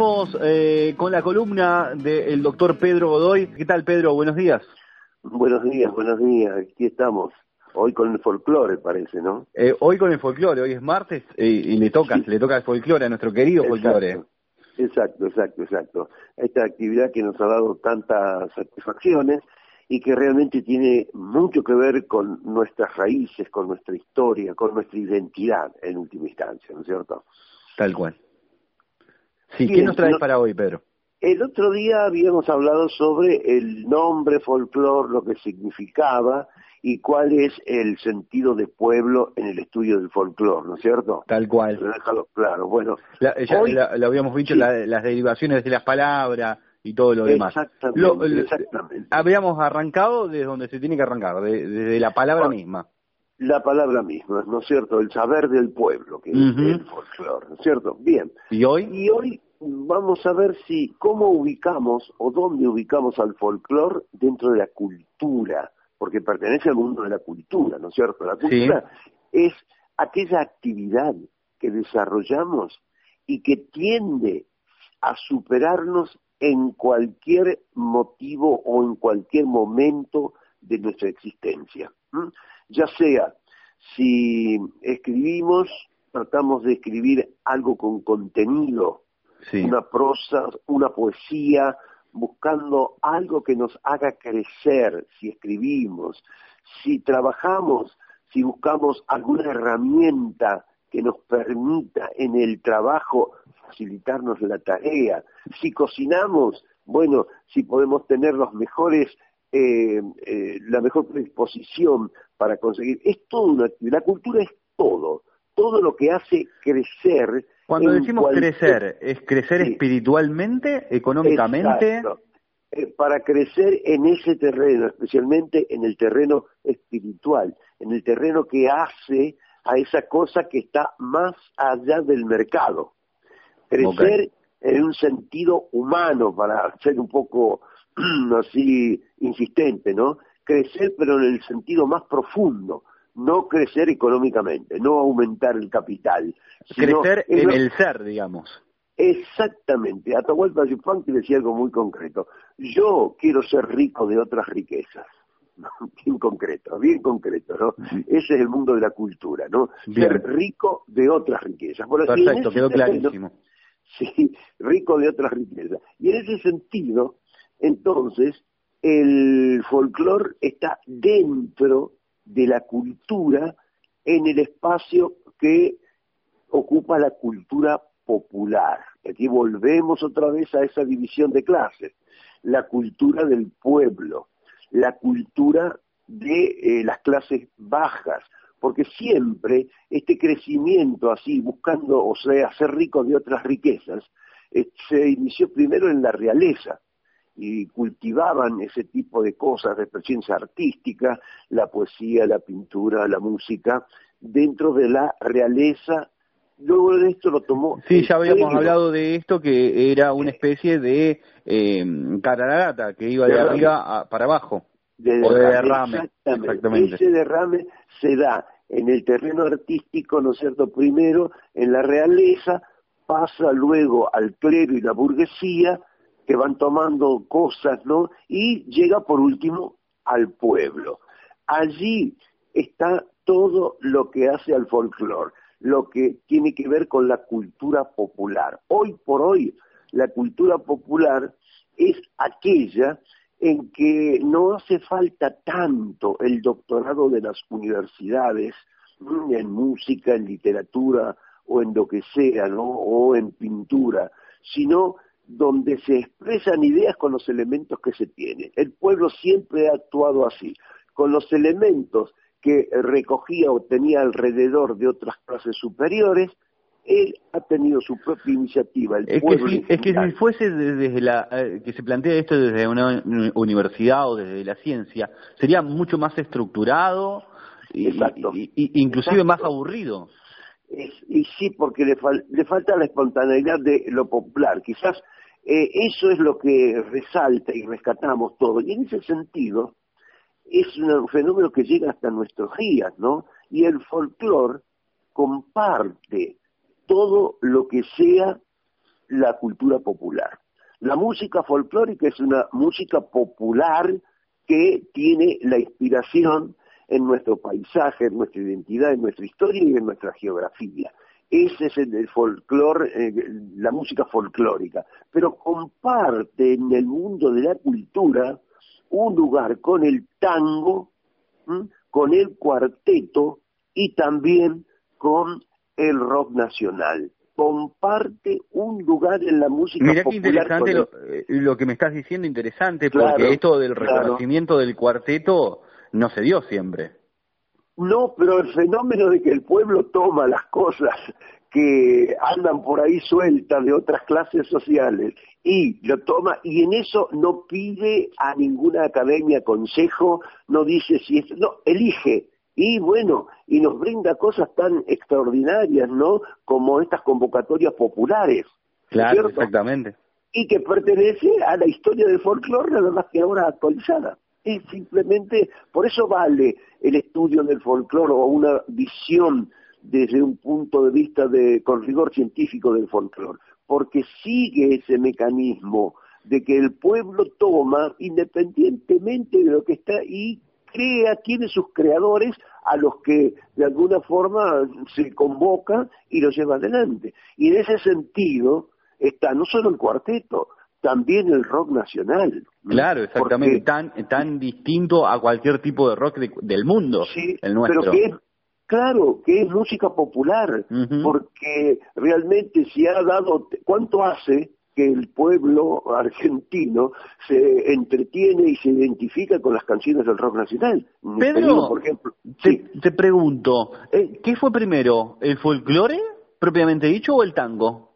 Seguimos eh, con la columna del doctor Pedro Godoy. ¿Qué tal, Pedro? Buenos días. Buenos días, buenos días. Aquí estamos. Hoy con el folclore, parece, ¿no? Eh, hoy con el folclore. Hoy es martes eh, y le toca, le toca el folclore a nuestro querido folclore. Exacto, exacto, exacto. Esta actividad que nos ha dado tantas satisfacciones y que realmente tiene mucho que ver con nuestras raíces, con nuestra historia, con nuestra identidad en última instancia, ¿no es cierto? Tal cual. Sí, ¿qué nos traes para hoy, Pedro? El otro día habíamos hablado sobre el nombre folclore, lo que significaba y cuál es el sentido de pueblo en el estudio del folclore, ¿no es cierto? Tal cual. Déjalo claro. Bueno, ya, lo habíamos dicho, las derivaciones de las palabras y todo lo demás. Exactamente, Habíamos arrancado desde donde se tiene que arrancar, desde la palabra misma la palabra misma, ¿no es cierto? El saber del pueblo, que es el folclore, ¿no es cierto? Bien. ¿Y hoy? Y hoy vamos a ver si cómo ubicamos o dónde ubicamos al folclore dentro de la cultura, porque pertenece al mundo de la cultura, ¿no es cierto? La cultura es aquella actividad que desarrollamos y que tiende a superarnos en cualquier motivo o en cualquier momento de nuestra existencia ya sea si escribimos, tratamos de escribir algo con contenido, una prosa, una poesía, buscando algo que nos haga crecer si escribimos, si trabajamos, si buscamos alguna herramienta que nos permita en el trabajo facilitarnos la tarea, si cocinamos, bueno, si podemos tener los mejores eh, eh, la mejor predisposición para conseguir. Es todo una La cultura es todo. Todo lo que hace crecer. Cuando decimos crecer, ¿es crecer espiritualmente, económicamente? Eh, para crecer en ese terreno, especialmente en el terreno espiritual, en el terreno que hace a esa cosa que está más allá del mercado. Crecer en un sentido humano, para ser un poco así insistente, ¿no? Crecer pero en el sentido más profundo, no crecer económicamente, no aumentar el capital. Crecer en, el ser, digamos. Exactamente. Atahualpa Yupanqui decía algo muy concreto. Yo quiero ser rico de otras riquezas. bien concreto, bien concreto, ¿no? Ese es el mundo de la cultura, ¿no? Ser rico de otras riquezas. Perfecto, quedó clarísimo. Sí, rico de otras riquezas. Y en ese sentido, entonces, el folclore está dentro de la cultura en el espacio que ocupa la cultura popular. Aquí volvemos otra vez a esa división de clases. La cultura del pueblo, la cultura de eh, las clases bajas, porque siempre este crecimiento así, buscando, o sea, ser rico de otras riquezas, eh, se inició primero en la realeza, y cultivaban ese tipo de cosas de experiencia artística, la poesía, la pintura, la música, dentro de la realeza. Luego de esto lo tomó. Sí, ya habíamos hablado de esto, que era una especie de eh, cararata que iba de, arriba para abajo. De derrame, exactamente. Ese derrame se da en el terreno artístico, ¿no es cierto? Primero en la realeza, pasa luego al clero y la burguesía, que van tomando cosas, ¿no? Y llega por último al pueblo. Allí está todo lo que hace al folclore, lo que tiene que ver con la cultura popular. Hoy por hoy, la cultura popular es aquella en que no hace falta tanto el doctorado de las universidades en música, en literatura o en lo que sea, ¿no? O en pintura, sino donde se expresan ideas con los elementos que se tienen. El pueblo siempre ha actuado así, con los elementos que recogía o tenía alrededor de otras clases superiores, él ha tenido su propia iniciativa. El es, pueblo que si, es que si fuese desde la eh, que se plantea esto desde una universidad o desde la ciencia, sería mucho más estructurado y, inclusive más aburrido. y sí, porque le, le falta la espontaneidad de lo popular. Quizás eh, eso es lo que resalta y rescatamos todo. Y en ese sentido, es un fenómeno que llega hasta nuestros días, ¿no? Y el folclore comparte todo lo que sea la cultura popular. La música folclórica es una música popular que tiene la inspiración en nuestro paisaje, en nuestra identidad, en nuestra historia y en nuestra geografía. Ese es el, folclore, eh, la música folclórica. Pero comparte en el mundo de la cultura un lugar con el tango, con el cuarteto y también con el rock nacional. Comparte un lugar en la música Mirá qué interesante eh, lo, que me estás diciendo, interesante, porque esto del reconocimiento del cuarteto no se dio siempre. No, pero el fenómeno de que el pueblo toma las cosas que andan por ahí sueltas de otras clases sociales y lo toma y en eso no pide a ninguna academia consejo, no dice si es, no, elige y bueno, y nos brinda cosas tan extraordinarias, ¿no? Como estas convocatorias populares. Claro, exactamente. Y que pertenece a la historia del folclore, nada más que ahora actualizada. Es simplemente, por eso vale el estudio del folclore o una visión desde un punto de vista de, con rigor científico del folclore, porque sigue ese mecanismo de que el pueblo toma independientemente de lo que está y crea, tiene sus creadores a los que de alguna forma se convoca y lo lleva adelante. Y en ese sentido está no solo el cuarteto, también el rock nacional. Claro, exactamente, tan, tan distinto a cualquier tipo de rock del mundo, sí, el nuestro. Pero que es, claro, que es música popular, porque realmente se ha dado, ¿cuánto hace que el pueblo argentino se entretiene y se identifica con las canciones del rock nacional. Pedro, por ejemplo, te, pregunto, eh, ¿qué fue primero, el folclore propiamente dicho o el tango?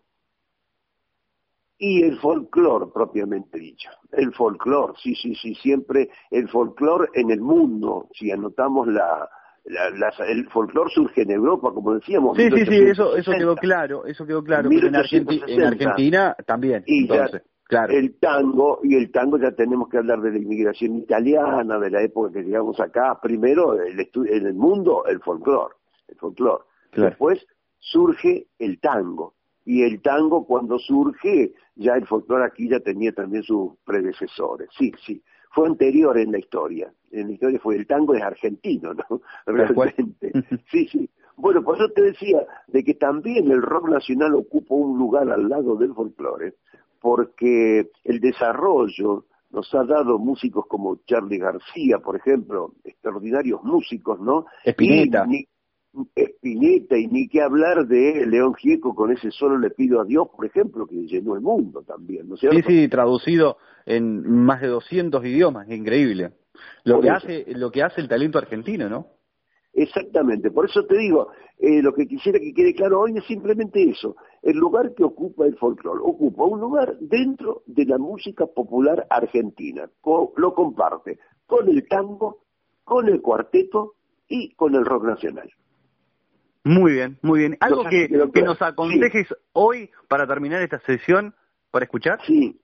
Y el folclore propiamente dicho, el folclore, sí, sí, sí, siempre el folclore en el mundo, si anotamos la, el folclore surge en Europa, como decíamos. Sí, sí, sí, eso, eso quedó claro, eso quedó claro. Pero en, Argentina también. Y claro. el tango, y el tango ya tenemos que hablar de la inmigración italiana, de la época que llegamos acá. Primero, el en el mundo, el folclore. El folclore. Después surge el tango. Y el tango, cuando surge, ya el folclore aquí ya tenía también sus predecesores. Sí, sí fue anterior en la historia. En la historia fue el tango es argentino, ¿no? Realmente. Sí, sí. Bueno, por eso te decía de que también el rock nacional ocupa un lugar al lado del folclore, porque el desarrollo nos ha dado músicos como Charlie García, por ejemplo, extraordinarios músicos, ¿no? Espineta. Espineta y ni qué hablar de León Gieco con ese solo le pido a Dios, por ejemplo, que llenó el mundo también, ¿no es cierto? Sí, sí, traducido en más de 200 idiomas, increíble. Lo que hace lo que hace el talento argentino, ¿no? Exactamente, por eso te digo, eh, lo que quisiera que quede claro hoy es simplemente eso, el lugar que ocupa el folclore, ocupa un lugar dentro de la música popular argentina, lo comparte con el tango, con el cuarteto y con el rock nacional. Muy bien, muy bien. ¿Algo que, que, nos aconsejes hoy para terminar esta sesión, para escuchar? Sí,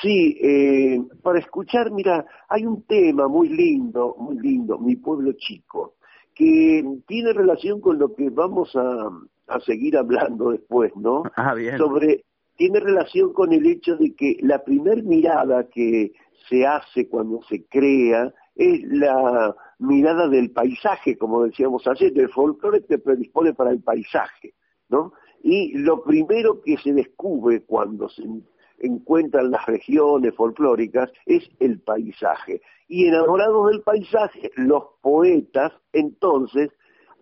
sí, eh, para escuchar, mira, hay un tema muy lindo, muy lindo, Mi Pueblo Chico, que tiene relación con lo que vamos a, a seguir hablando después, ¿no? Ah, bien. Sobre, tiene relación con el hecho de que la primer mirada que se hace cuando se crea es la mirada del paisaje, como decíamos ayer, el folclore te predispone para el paisaje, ¿no? Y lo primero que se descubre cuando se encuentran las regiones folclóricas es el paisaje. Y enamorados del paisaje, los poetas entonces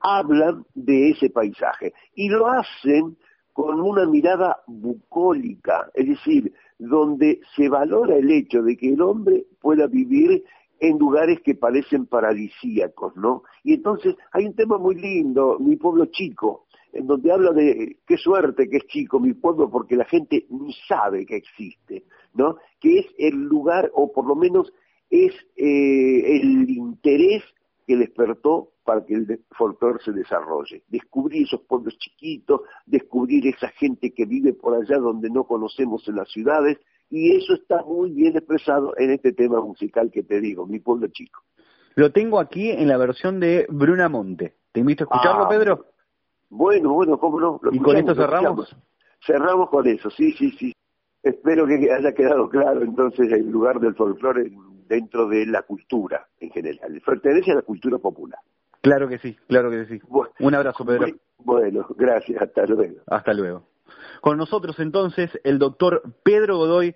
hablan de ese paisaje y lo hacen con una mirada bucólica, es decir, donde se valora el hecho de que el hombre pueda vivir en lugares que parecen paradisíacos, ¿no? Y entonces hay un tema muy lindo, mi pueblo chico, en donde habla de qué suerte que es chico mi pueblo porque la gente ni sabe que existe, ¿no? Que es el lugar, o por lo menos es eh, el interés que despertó para que el folclore se desarrolle. Descubrir esos pueblos chiquitos, descubrir esa gente que vive por allá donde no conocemos en las ciudades, y eso está muy bien expresado en este tema musical que te digo, Mi Pueblo Chico. Lo tengo aquí en la versión de Bruna Monte. ¿Te invito a escucharlo, ah, Pedro? Bueno, bueno, cómo no. ¿Y con esto cerramos? cerramos con eso, sí, sí, sí. Espero que haya quedado claro entonces el lugar del folclore dentro de la cultura en general. Pertenece a la cultura popular. Claro que sí, claro que sí. Un abrazo, Pedro. Bueno, gracias, hasta luego. Hasta luego. Con nosotros entonces el doctor Pedro Godoy.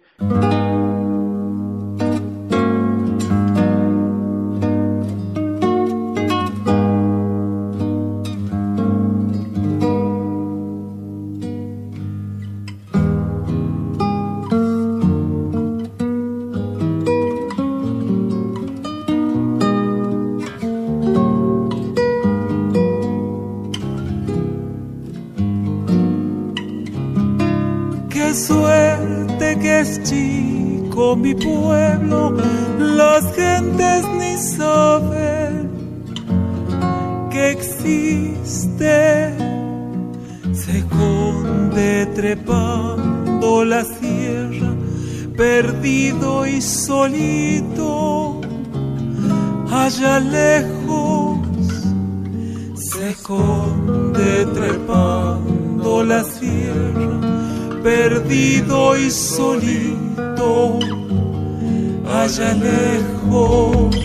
Mi pueblo, las gentes ni saben que existe. Se esconde trepando la sierra, perdido y solito, allá lejos. Se esconde trepando la sierra, perdido y solito allá lejos.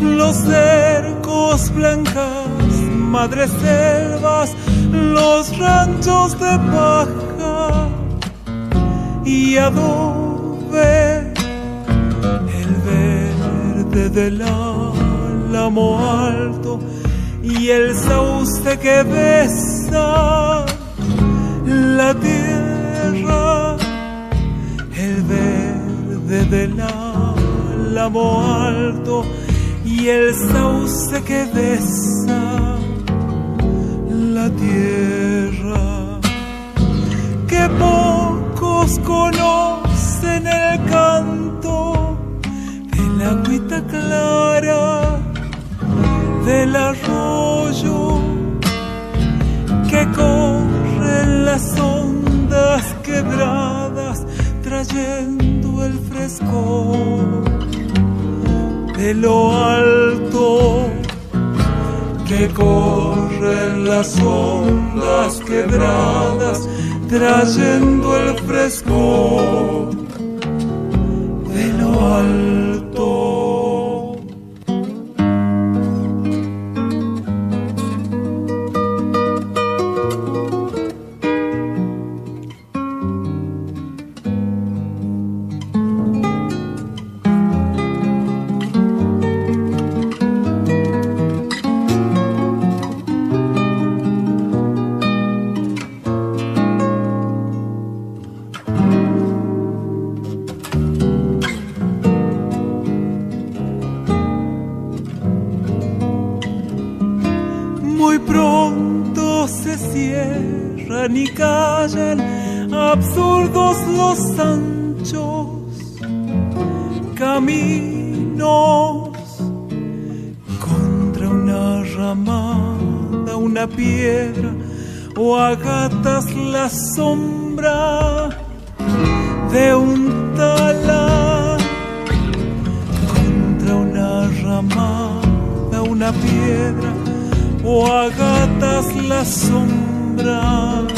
Los cercos blancas, madres selvas, los ranchos de paja y adobe, el verde del álamo alto y el sauce que besa la tierra, del álamo alto y el sauce que besa de lo alto que corren las ondas quebradas trayendo el fresco de lo alto. absurdos los anchos caminos contra una ramada, una piedra o agatas la sombra de un tala contra una ramada, una piedra o agatas la sombra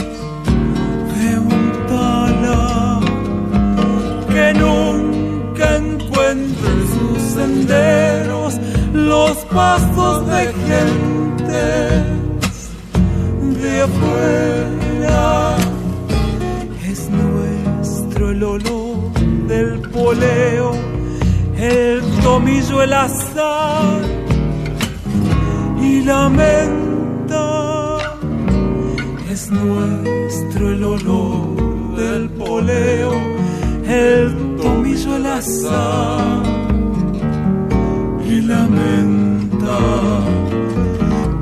senderos, los pastos de gentes de afuera. Es nuestro el olor del poleo, el tomillo, el azar y la menta. Es nuestro el olor del poleo, el tomillo, el azar.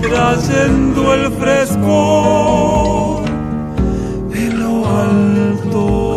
trayendo el frescor de lo alto.